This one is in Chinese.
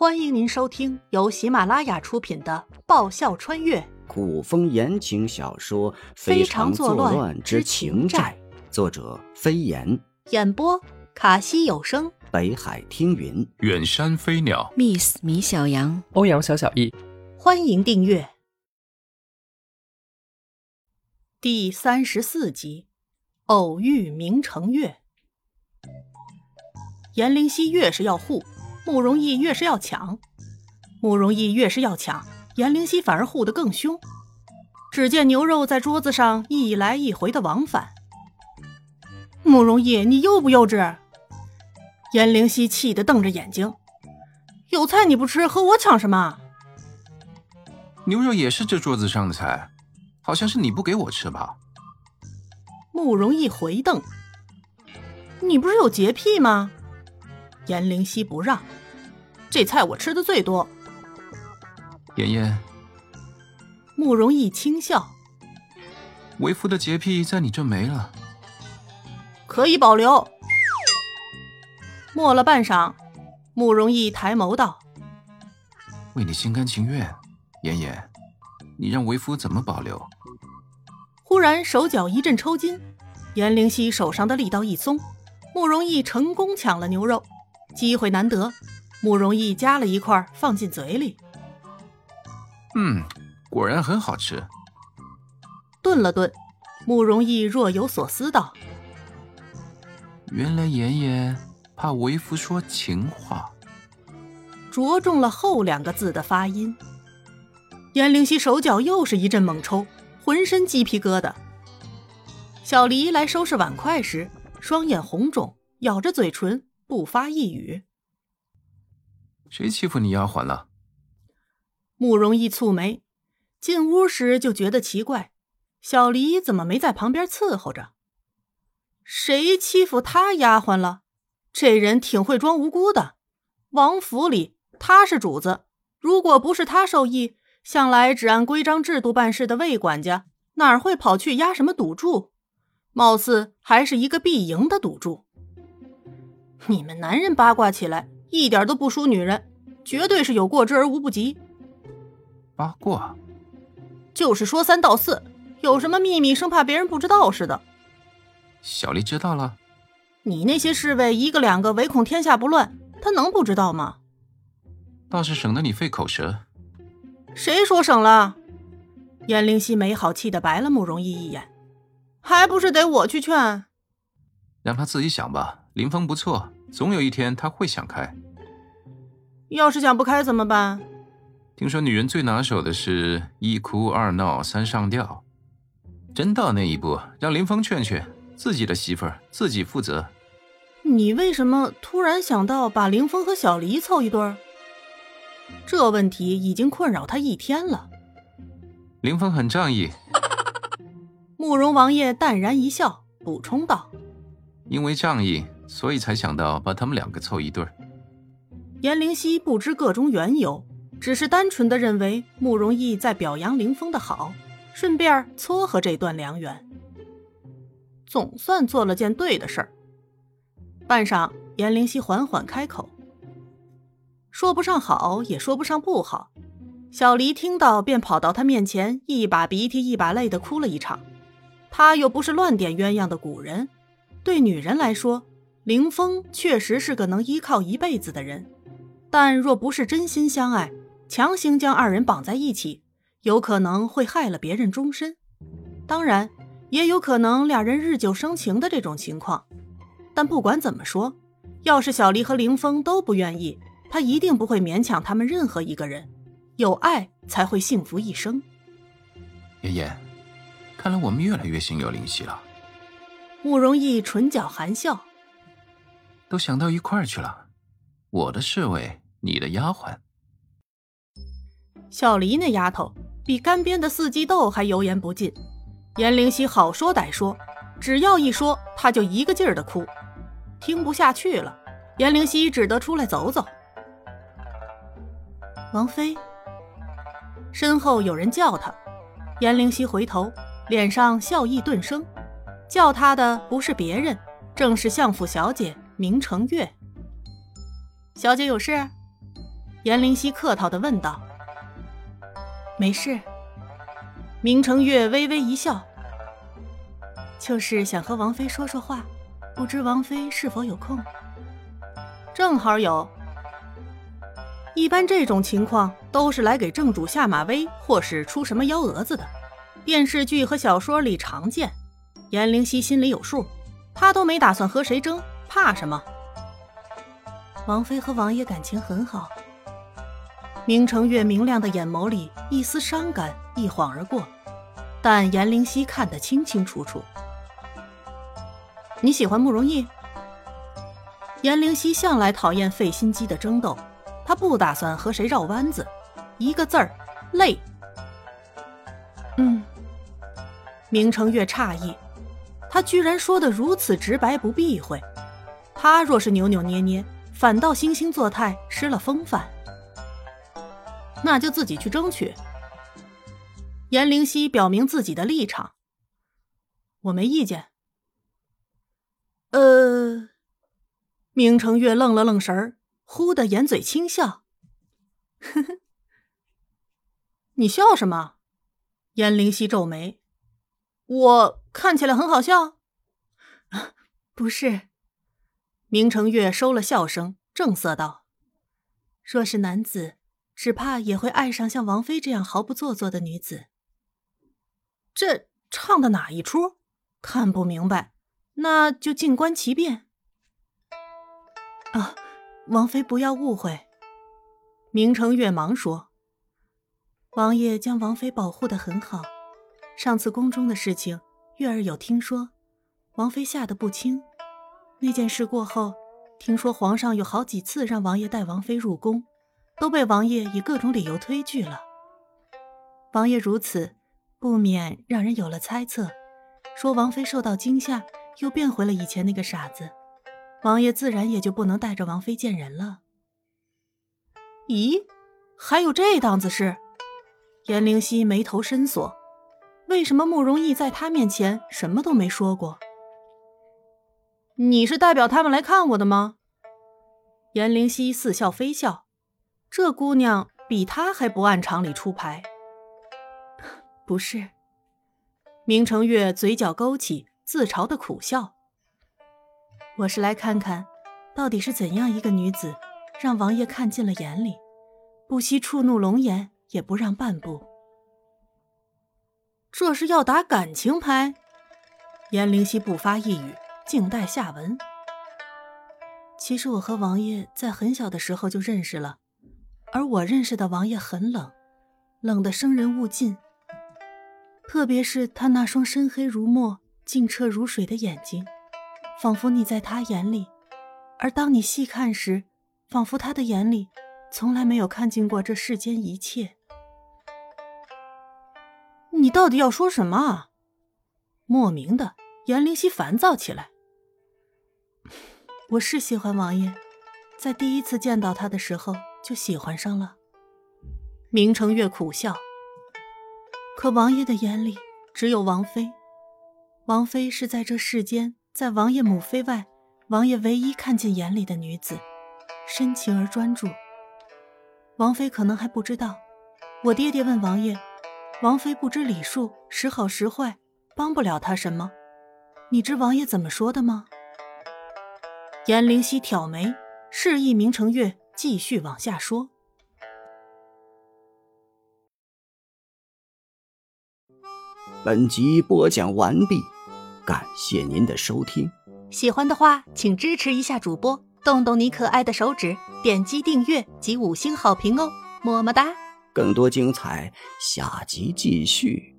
欢迎您收听由喜马拉雅出品的《爆笑穿越。古风言情小说《非常常作乱乱之情情债》，作者飞檐，》，演播卡西有声。北海听云。远山飞鸟，Miss 米小羊，欧阳小小易，欢迎订阅。第三十四集《偶遇明成月》。颜灵犀越是要护，慕容逸越是要抢；慕容逸越是要抢，颜灵犀反而护得更凶。只见牛肉在桌子上一来一回的往返。慕容逸，你幼不幼稚？颜灵犀气得瞪着眼睛：“有菜你不吃，和我抢什么？”牛肉也是这桌子上的菜，好像是你不给我吃吧？慕容易回瞪：“你不是有洁癖吗？”颜灵犀不让：“这菜我吃的最多。妍妍，”慕容易轻笑为夫的洁癖在你这没了。：“可以保留。”默了半晌，慕容易抬眸道为你心甘情愿，妍妍，你让为夫怎么保留？忽然手脚一阵抽筋，颜灵犀手上的力道一松，慕容易成功抢了牛肉，机会难得，慕容易夹了一块放进嘴里，嗯，果然很好吃。顿了顿，慕容易若有所思道原来妍妍怕为夫说情话。着重了“后”两个字的发音。颜灵犀手脚又是一阵猛抽，浑身鸡皮疙瘩。小黎来收拾碗筷时，双眼红肿，咬着嘴唇，不发一语。谁欺负你丫鬟了？慕容易蹙眉，进屋时就觉得奇怪，小黎怎么没在旁边伺候着？谁欺负他丫鬟了？这人挺会装无辜的。王府里他是主子，如果不是他授意，向来只按规章制度办事的魏管家，哪会跑去押什么赌注？貌似还是一个必赢的赌注。你们男人八卦起来一点都不输女人，绝对是有过之而无不及。八卦？就是说三道四，有什么秘密，生怕别人不知道似的。小丽知道了。你那些侍卫一个两个，唯恐天下不乱，他能不知道吗？倒是省得你费口舌。谁说省了？颜灵犀没好气的白了慕容逸一眼，还不是得我去劝？让他自己想吧。林峰不错，总有一天他会想开。要是想不开怎么办？听说女人最拿手的是一哭二闹三上吊，真到那一步，让林峰劝劝自己的媳妇儿，自己负责。你为什么突然想到把林峰和小黎凑一对儿？这问题已经困扰他一天了。林峰很仗义，慕容王爷淡然一笑，补充道因为仗义，所以才想到把他们两个凑一对儿。：“颜灵犀不知个中缘由，只是单纯的认为慕容易在表扬凌风的好，顺便撮合这段良缘。总算做了件对的事儿。”半晌，颜灵犀缓缓开口，说不上好，也说不上不好。小黎听到，便跑到他面前，一把鼻涕一把泪的哭了一场。他又不是乱点鸳鸯的古人，对女人来说，凌风确实是个能依靠一辈子的人。但若不是真心相爱，强行将二人绑在一起，有可能会害了别人终身。当然，也有可能俩人日久生情的这种情况。但不管怎么说，要是小黎和凌风都不愿意，他一定不会勉强他们任何一个人。有爱才会幸福一生。妍妍，看来我们越来越心有灵犀了，慕容逸唇角含笑，都想到一块儿去了。我的侍卫，你的丫鬟，小黎那丫头比干煸的四季豆还油盐不进。颜灵犀好说歹说，只要一说，她就一个劲儿的哭，听不下去了。颜灵犀只得出来走走。王妃，身后有人叫她，颜灵犀回头，脸上笑意顿生。叫她的不是别人，正是相府小姐明成月。小姐有事？颜灵溪客套的问道：“没事。”明成月微微一笑：“就是想和王妃说说话，不知王妃是否有空？”正好有。一般这种情况都是来给正主下马威，或是出什么幺蛾子的。电视剧和小说里常见。颜灵溪心里有数，他都没打算和谁争，怕什么？王妃和王爷感情很好。明成月明亮的眼眸里一丝伤感一晃而过，但颜灵溪看得清清楚楚。你喜欢慕容易？颜灵溪向来讨厌费心机的争斗。他不打算和谁绕弯子，一个字儿，累。嗯，明成月诧异，他居然说的如此直白，不避讳。他若是扭扭捏捏，反倒惺惺作态，失了风范。那就自己去争取。颜灵溪表明自己的立场，我没意见。呃，明成月愣了愣神儿。忽的掩嘴轻笑，呵呵，你笑什么？颜灵溪皱眉，我看起来很好笑？不是。明成月收了笑声，正色道：“若是男子，只怕也会爱上像王妃这样毫不做作的女子。”这唱的哪一出？看不明白，那就静观其变。啊。王妃不要误会，明成月忙说：“王爷将王妃保护的很好。上次宫中的事情，月儿有听说，王妃吓得不轻。那件事过后，听说皇上有好几次让王爷带王妃入宫，都被王爷以各种理由推拒了。王爷如此，不免让人有了猜测，说王妃受到惊吓，又变回了以前那个傻子。”王爷自然也就不能带着王妃见人了。咦，还有这档子事？颜灵溪眉头深锁。为什么慕容易在他面前什么都没说过？你是代表他们来看我的吗？颜灵溪似笑非笑。这姑娘比他还不按常理出牌。不是。明成月嘴角勾起，自嘲的苦笑。我是来看看，到底是怎样一个女子，让王爷看进了眼里，不惜触怒龙颜也不让半步。这是要打感情牌？颜灵溪不发一语，静待下文。其实我和王爷在很小的时候就认识了，而我认识的王爷很冷，冷得生人勿近。特别是他那双深黑如墨、净澈如水的眼睛。仿佛你在他眼里，而当你细看时，仿佛他的眼里从来没有看见过这世间一切。你到底要说什么啊？莫名的，颜灵溪烦躁起来。我是喜欢王爷，在第一次见到他的时候就喜欢上了。明成月苦笑。可王爷的眼里只有王妃，王妃是在这世间。在王爷母妃外，王爷唯一看进眼里的女子，深情而专注。王妃可能还不知道，我爹爹问王爷：“王妃不知礼数，时好时坏，帮不了她什么。”你知王爷怎么说的吗？颜灵溪挑眉，示意明成月继续往下说。本集播讲完毕。感谢您的收听，喜欢的话请支持一下主播，动动你可爱的手指，点击订阅及五星好评哦，么么哒！更多精彩，下集继续。